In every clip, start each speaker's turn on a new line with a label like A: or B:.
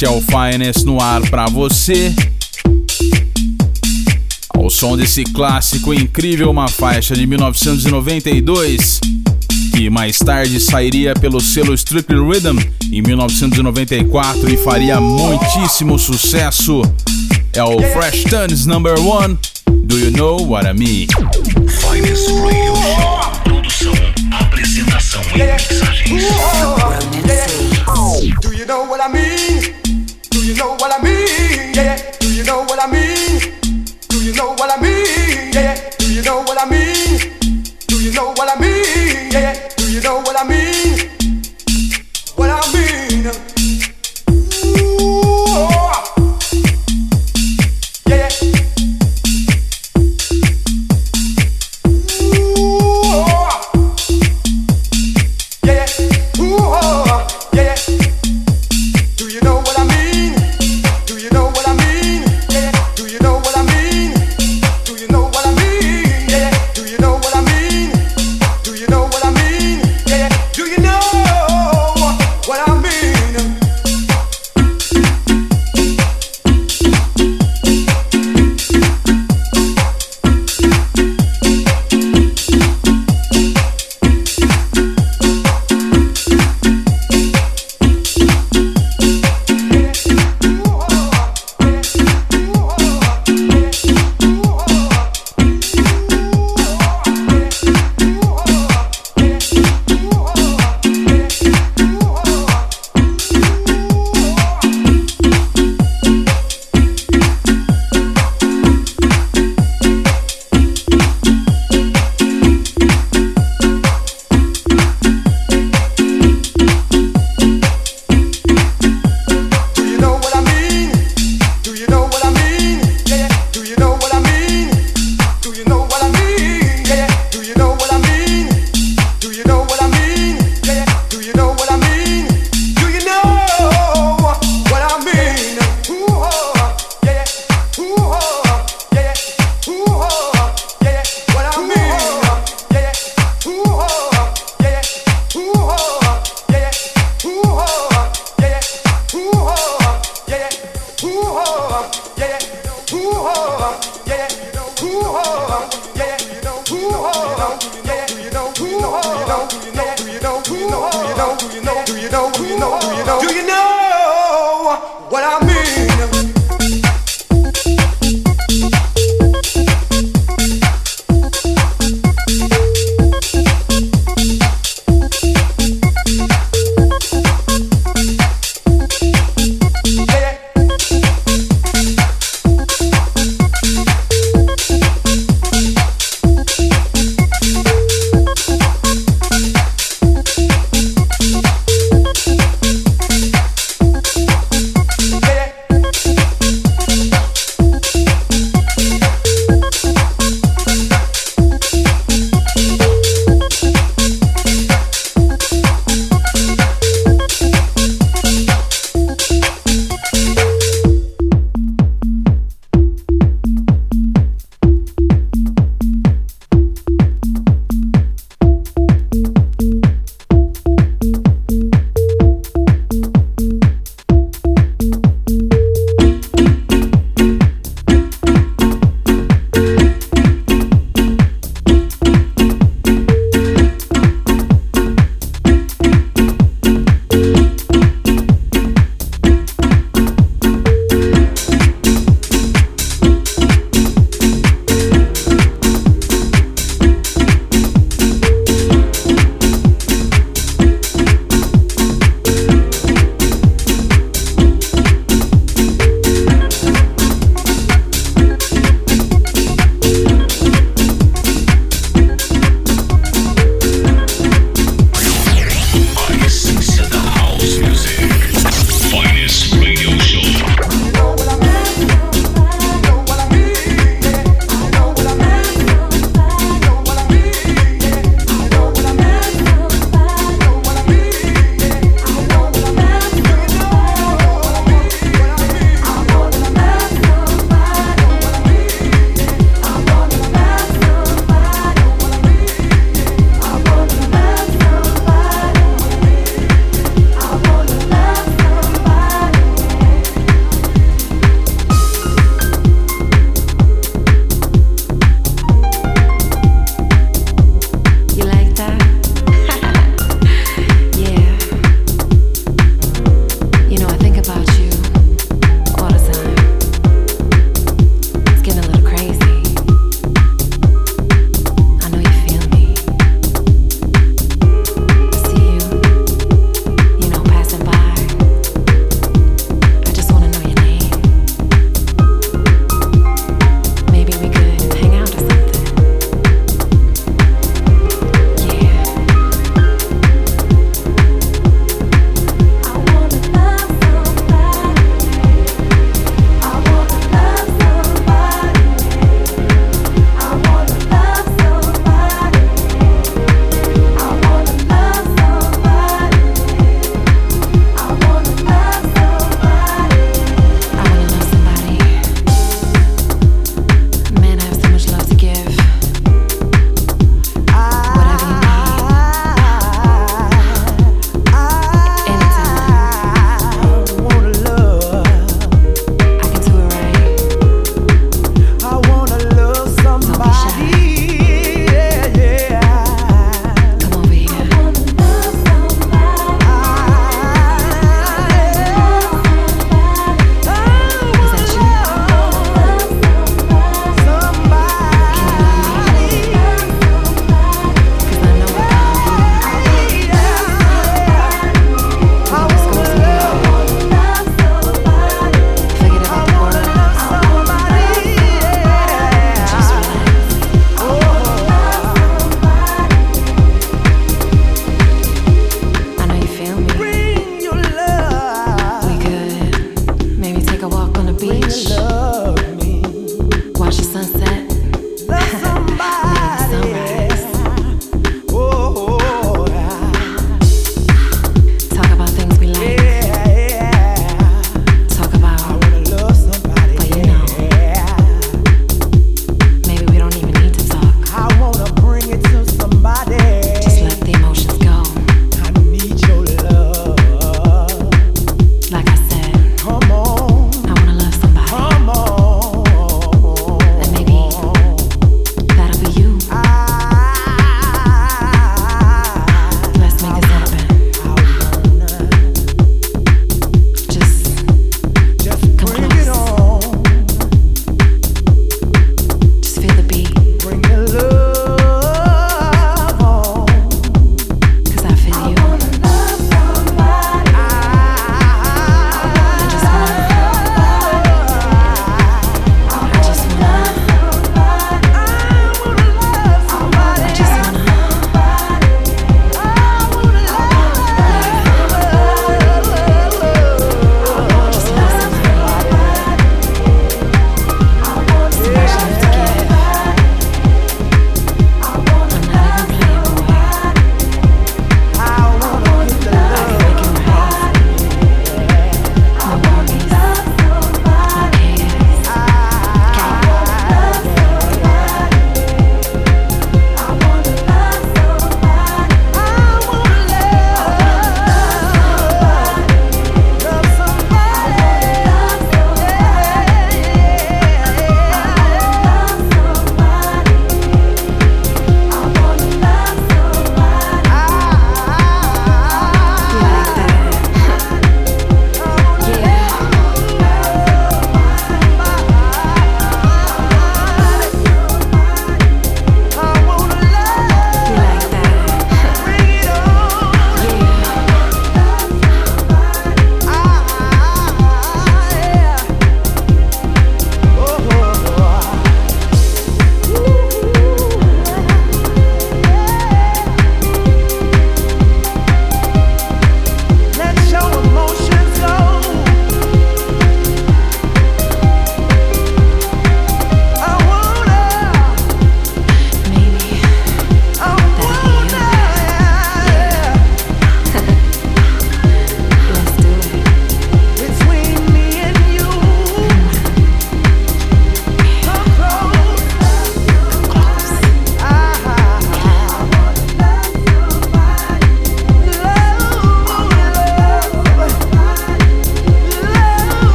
A: este é o Finest no ar para você. Ao som desse clássico incrível, uma faixa de 1992, que mais tarde sairia pelo selo Strictly Rhythm em 1994 e faria muitíssimo sucesso. É o Fresh Tunes Number One. Do you know what I mean?
B: Finest Radio Show. Produção, apresentação e mixagens.
C: Do you know what I mean? What I mean? Do you know what I mean? Do you know?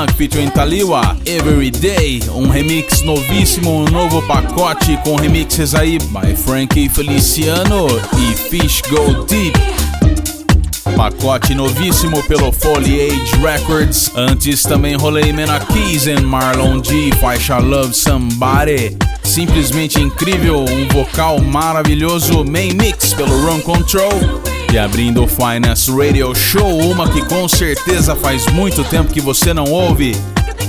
A: Funk featuring Taliwa, Everyday, um remix novíssimo, um novo pacote com remixes aí by Frankie Feliciano e Fish Go Deep. Pacote novíssimo pelo Foliage Records. Antes também rolei Mena Keys e Marlon G, faixa Love Somebody. Simplesmente incrível, um vocal maravilhoso, main mix pelo Run Control. E abrindo o Finance Radio Show, uma que com certeza faz muito tempo que você não ouve.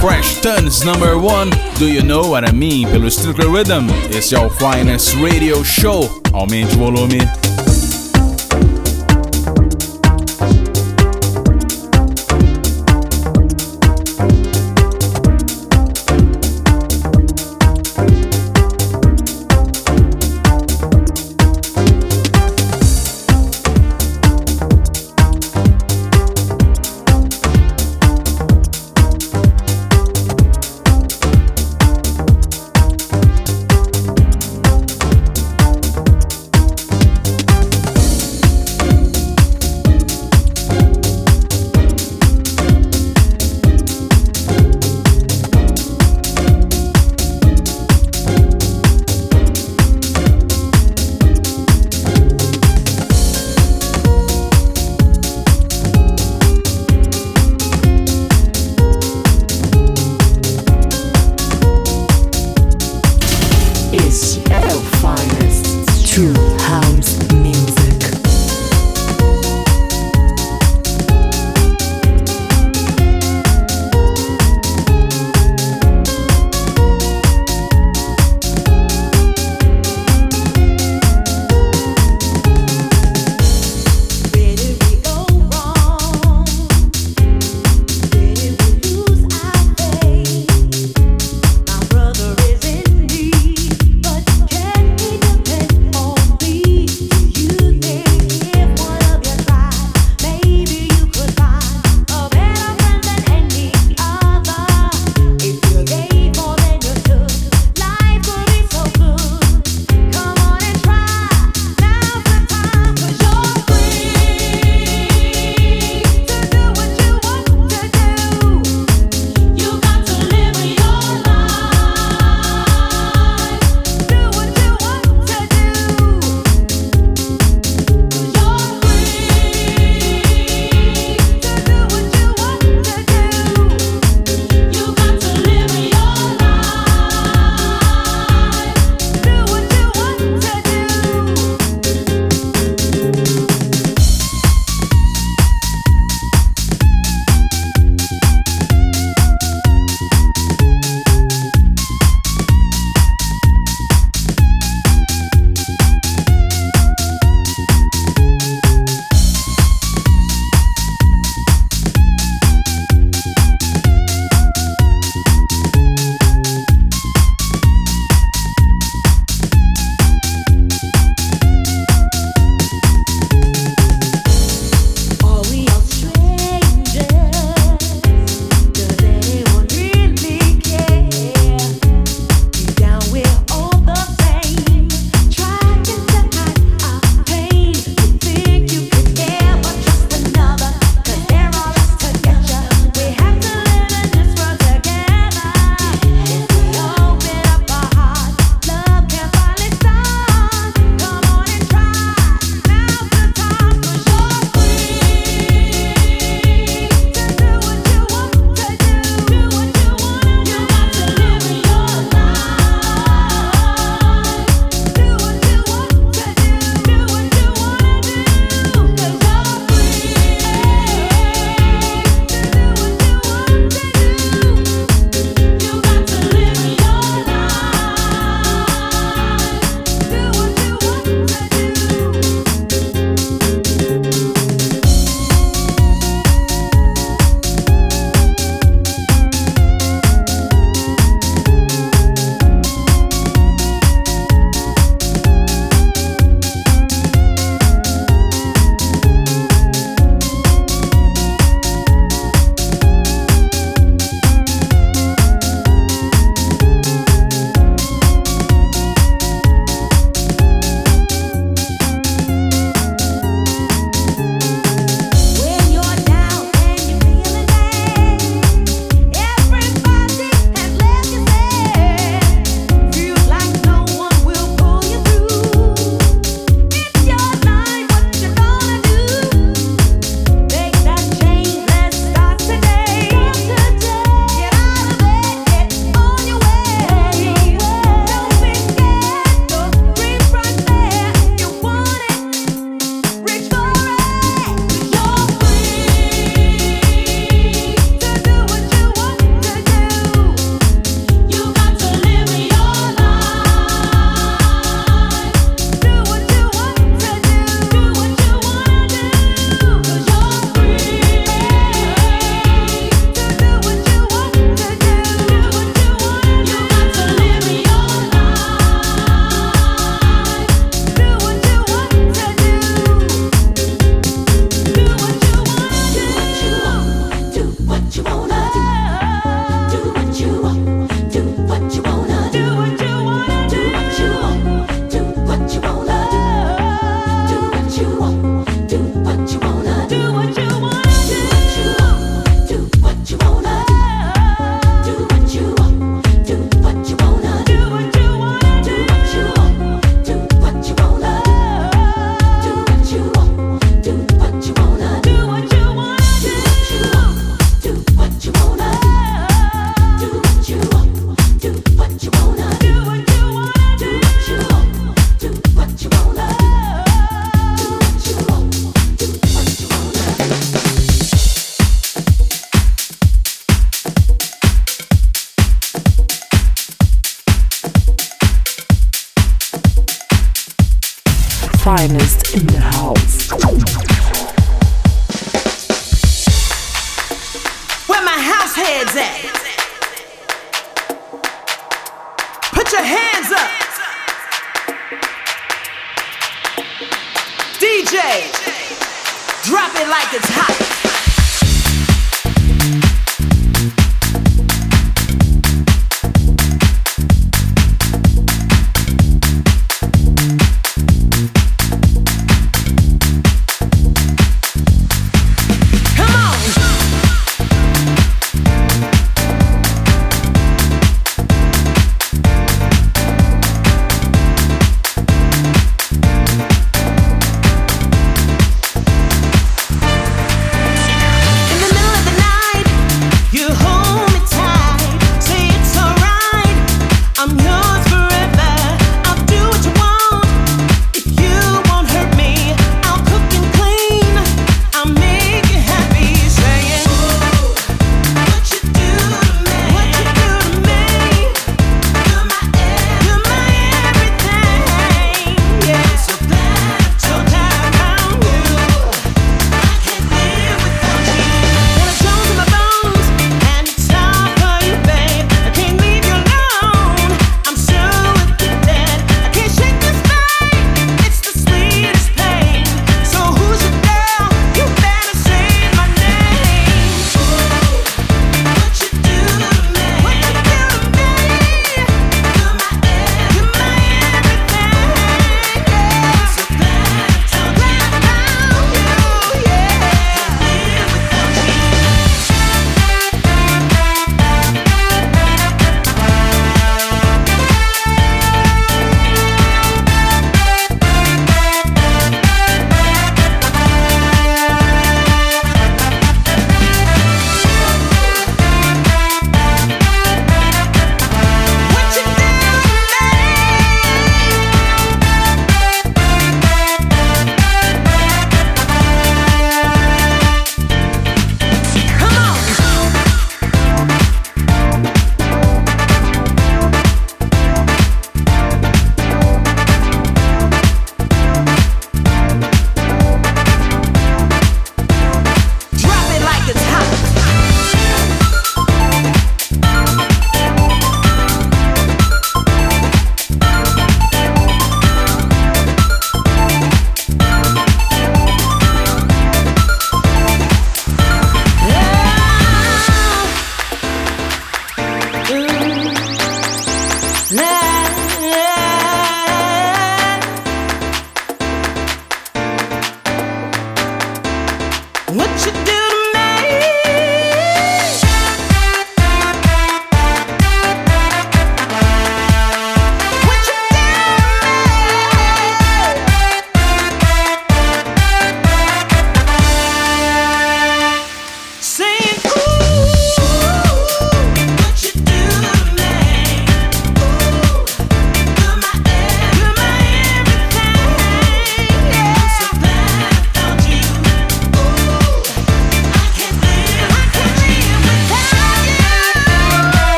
A: Fresh Tons Number One, Do You Know What I Mean? Pelo Strictly Rhythm. Esse é o Finance Radio Show. Aumente o volume.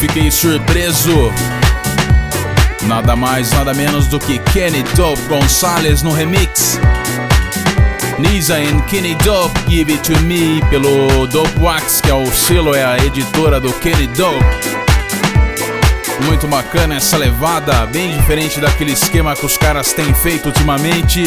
A: Fiquei surpreso. Nada mais, nada menos do que Kenny Dope Gonzalez no remix. Nisa and Kenny Dope Give It To Me pelo Dope Wax, que é o selo, é a editora do Kenny Dope. Muito bacana essa levada, bem diferente daquele esquema que os caras têm feito ultimamente.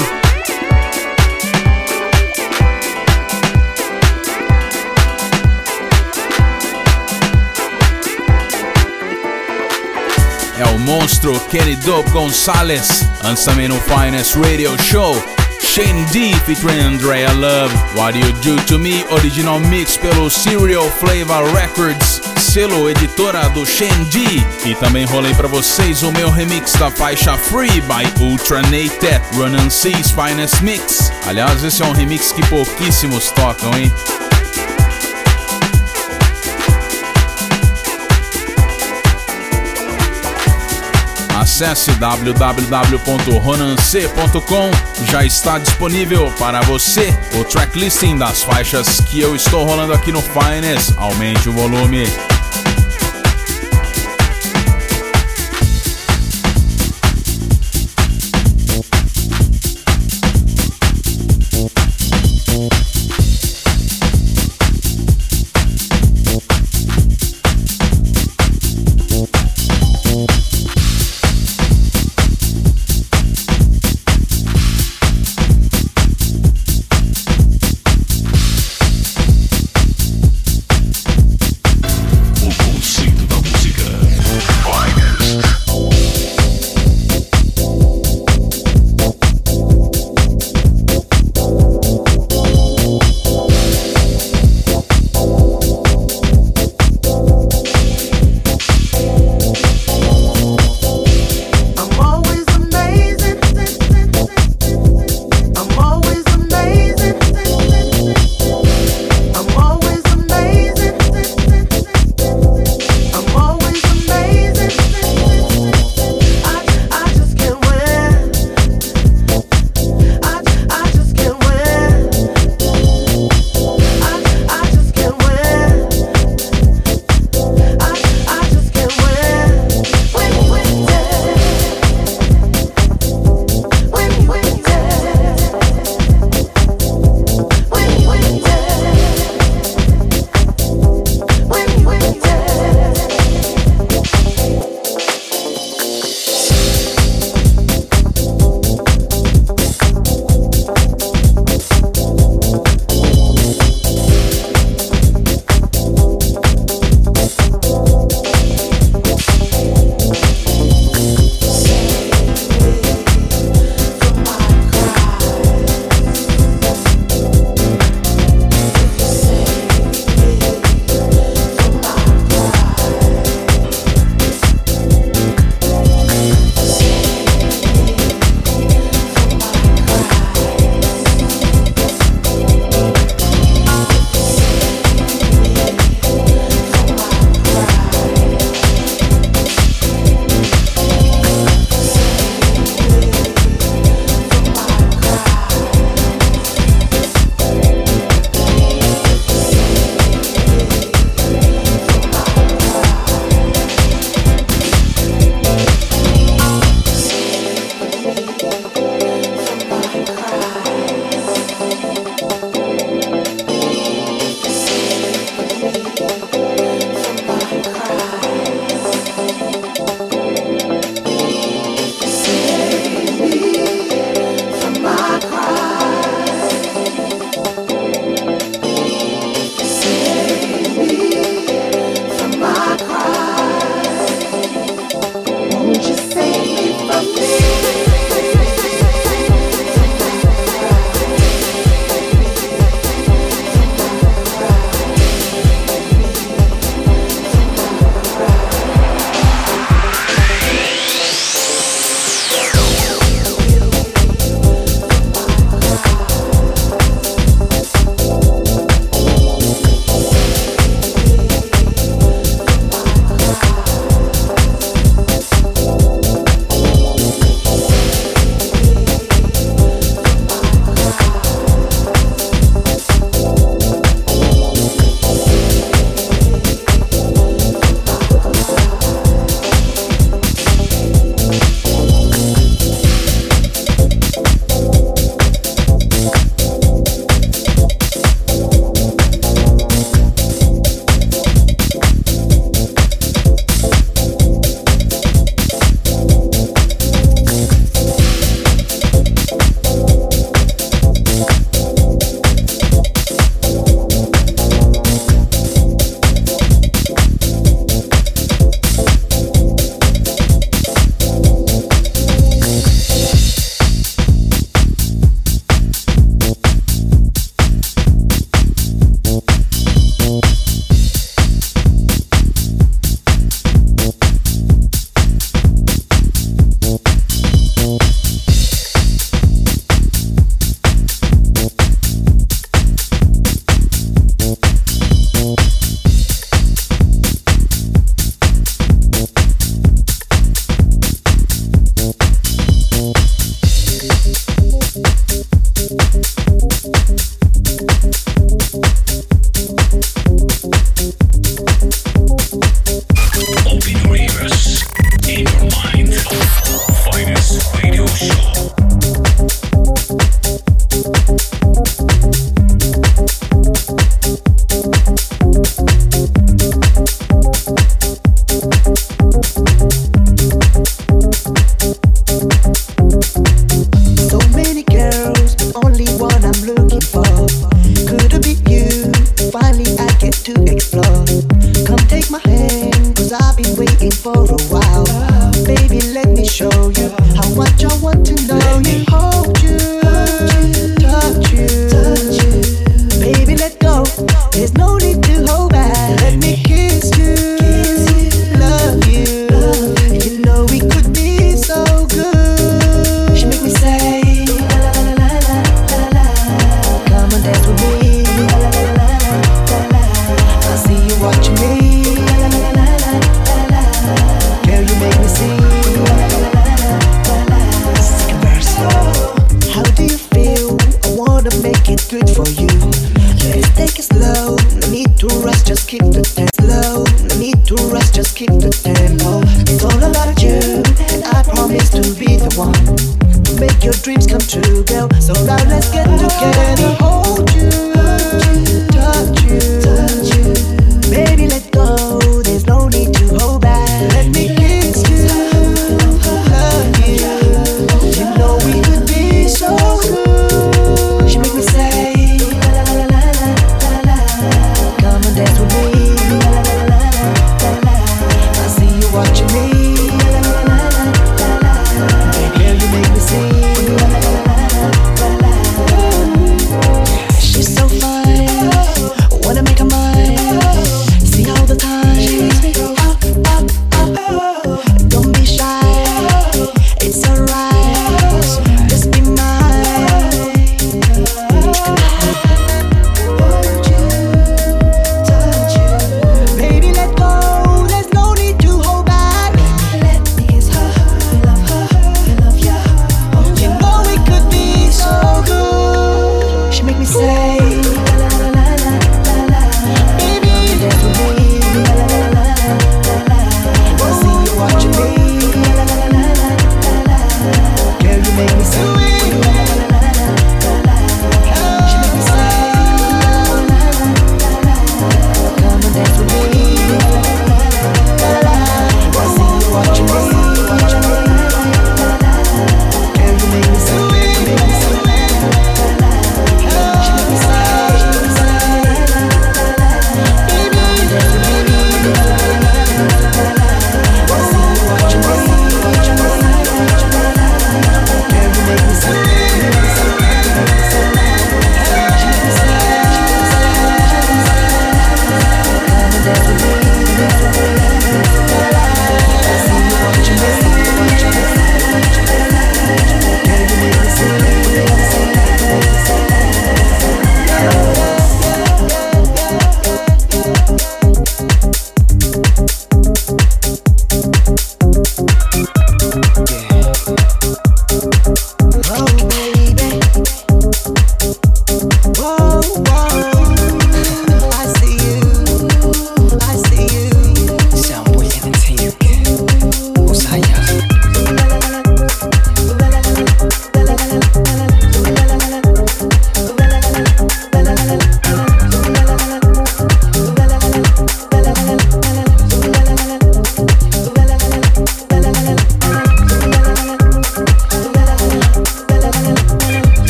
A: É o monstro Kenny Dope Gonzalez. Antes também no Finest Radio Show. Shane D featuring Andrea Love. What You Do To Me, original mix pelo Serial Flavor Records, selo editora do Shane D. E também rolei para vocês o meu remix da faixa Free by Ultranated, Run and C's Finest Mix. Aliás, esse é um remix que pouquíssimos tocam, hein? Acesse www.ronance.com. Já está disponível para você o tracklisting das faixas que eu estou rolando aqui no Finest. Aumente o volume.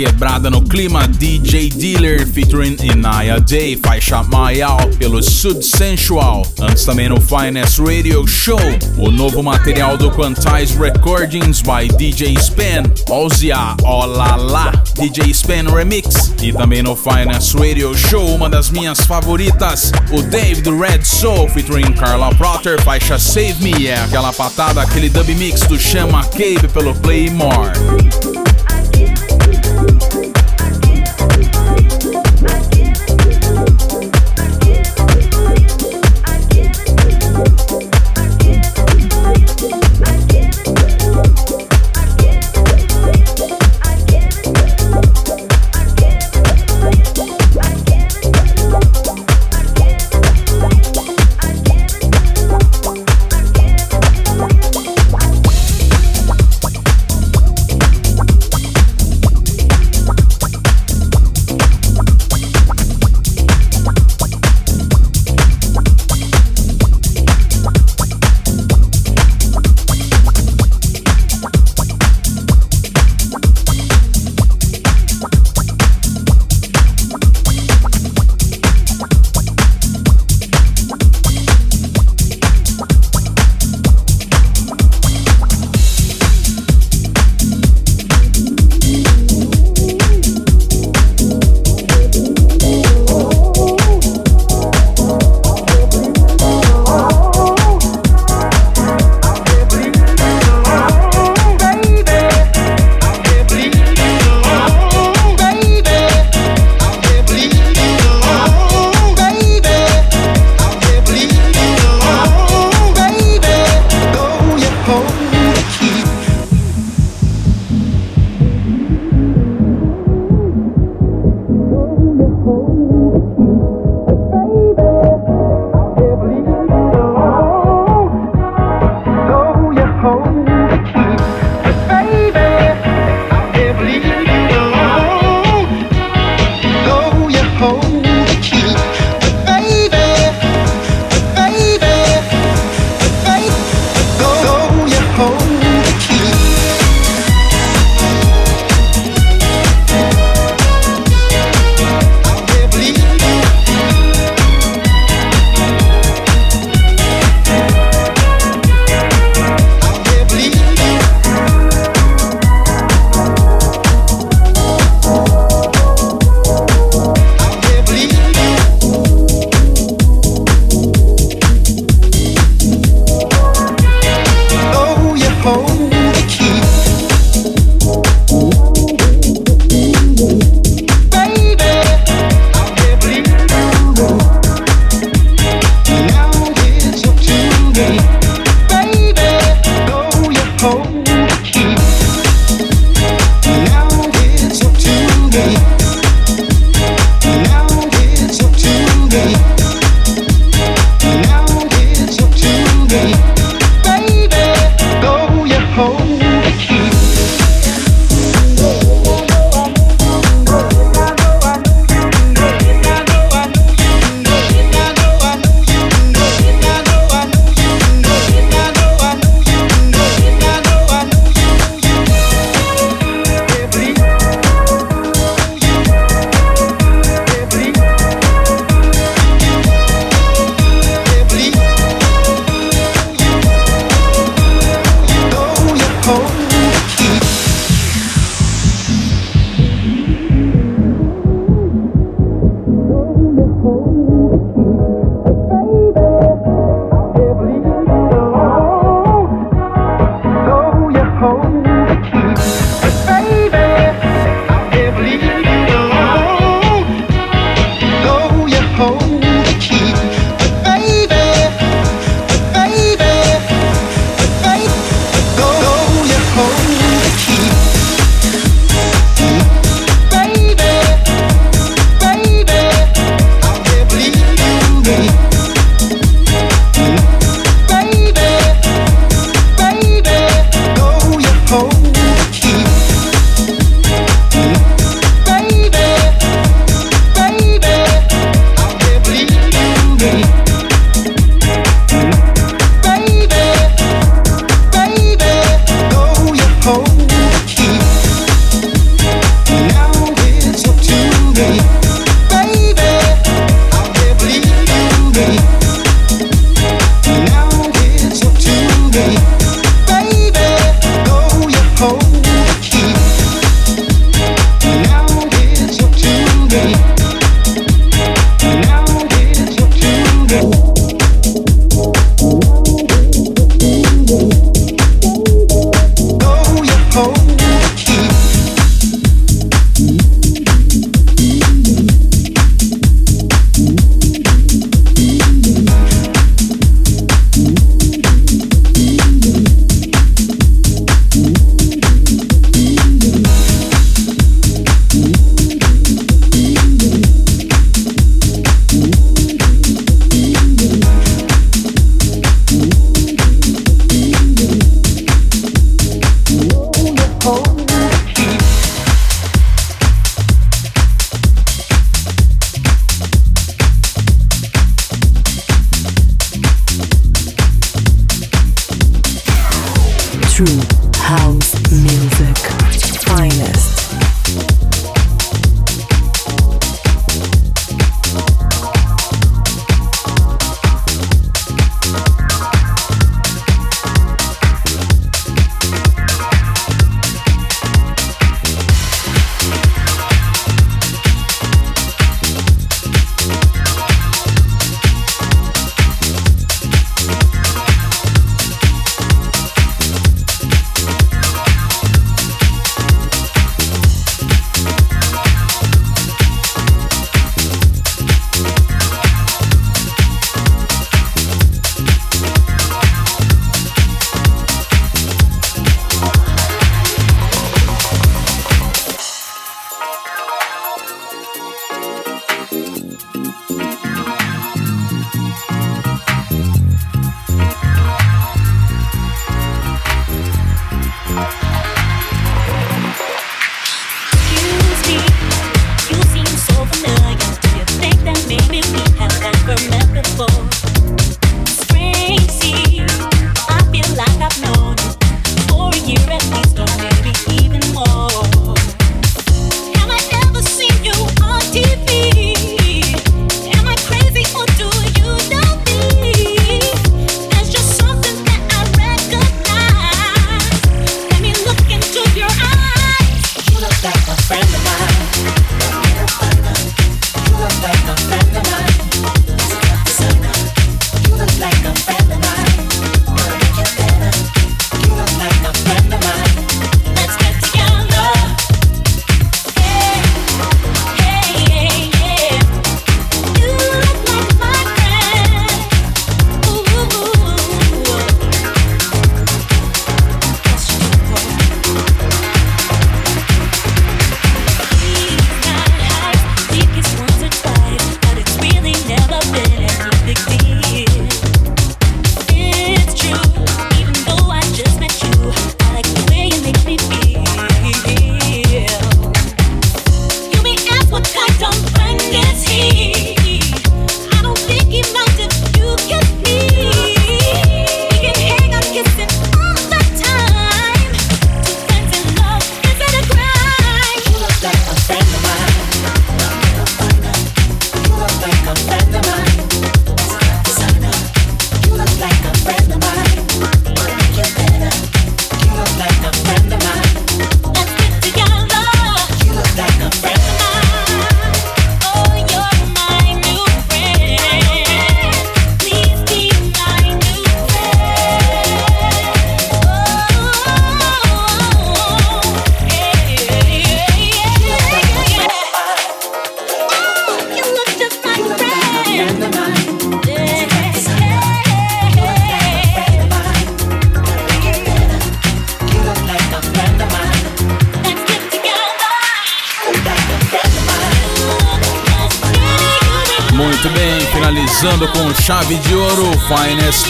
A: Quebrada no clima, DJ Dealer featuring Inaya Day, faixa Mayal pelo Sud Sensual. Antes também no Finest Radio Show, o novo material do Quantize Recordings by DJ Span, Ozia Olala, DJ Span Remix. E também no Finest Radio Show, uma das minhas favoritas, o Dave do Red Soul featuring Carla Protter, faixa Save Me, é aquela patada, aquele dub mix do Chama Cave pelo Playmore.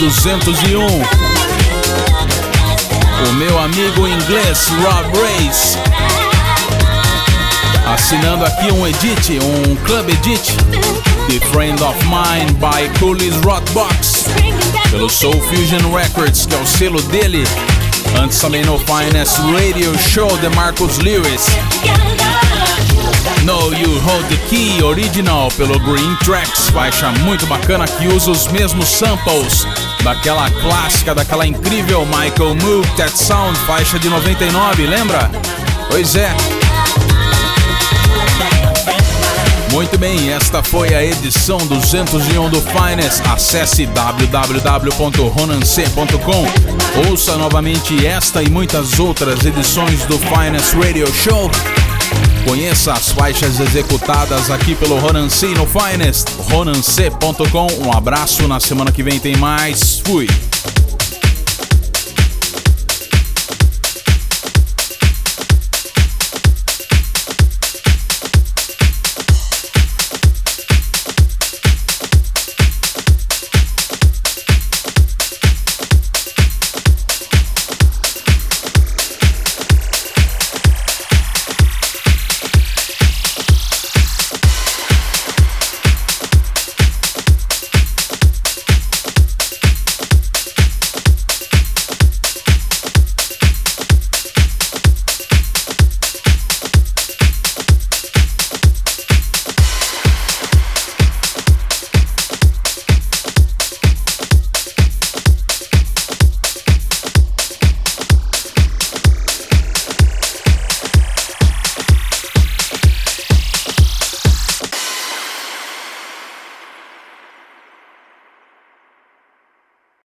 A: 201. O meu amigo inglês Rob Race. Assinando aqui um edit, um club edit The Friend of Mine by Cooley's Rockbox, pelo Soul Fusion Records, que é o selo dele. Antes também no Finest Radio Show de Marcus Lewis. No You Hold the Key original pelo Green Tracks, faixa muito bacana que usa os mesmos samples daquela clássica, daquela incrível Michael Move That Sound, faixa de 99, lembra? Pois é. Muito bem, esta foi a edição 201 do Finest. Acesse www.ronance.com. Ouça novamente esta e muitas outras edições do Finest Radio Show. Conheça as faixas executadas aqui pelo Ronance no Finest, ronance.com. Um abraço, na semana que vem tem mais. Fui!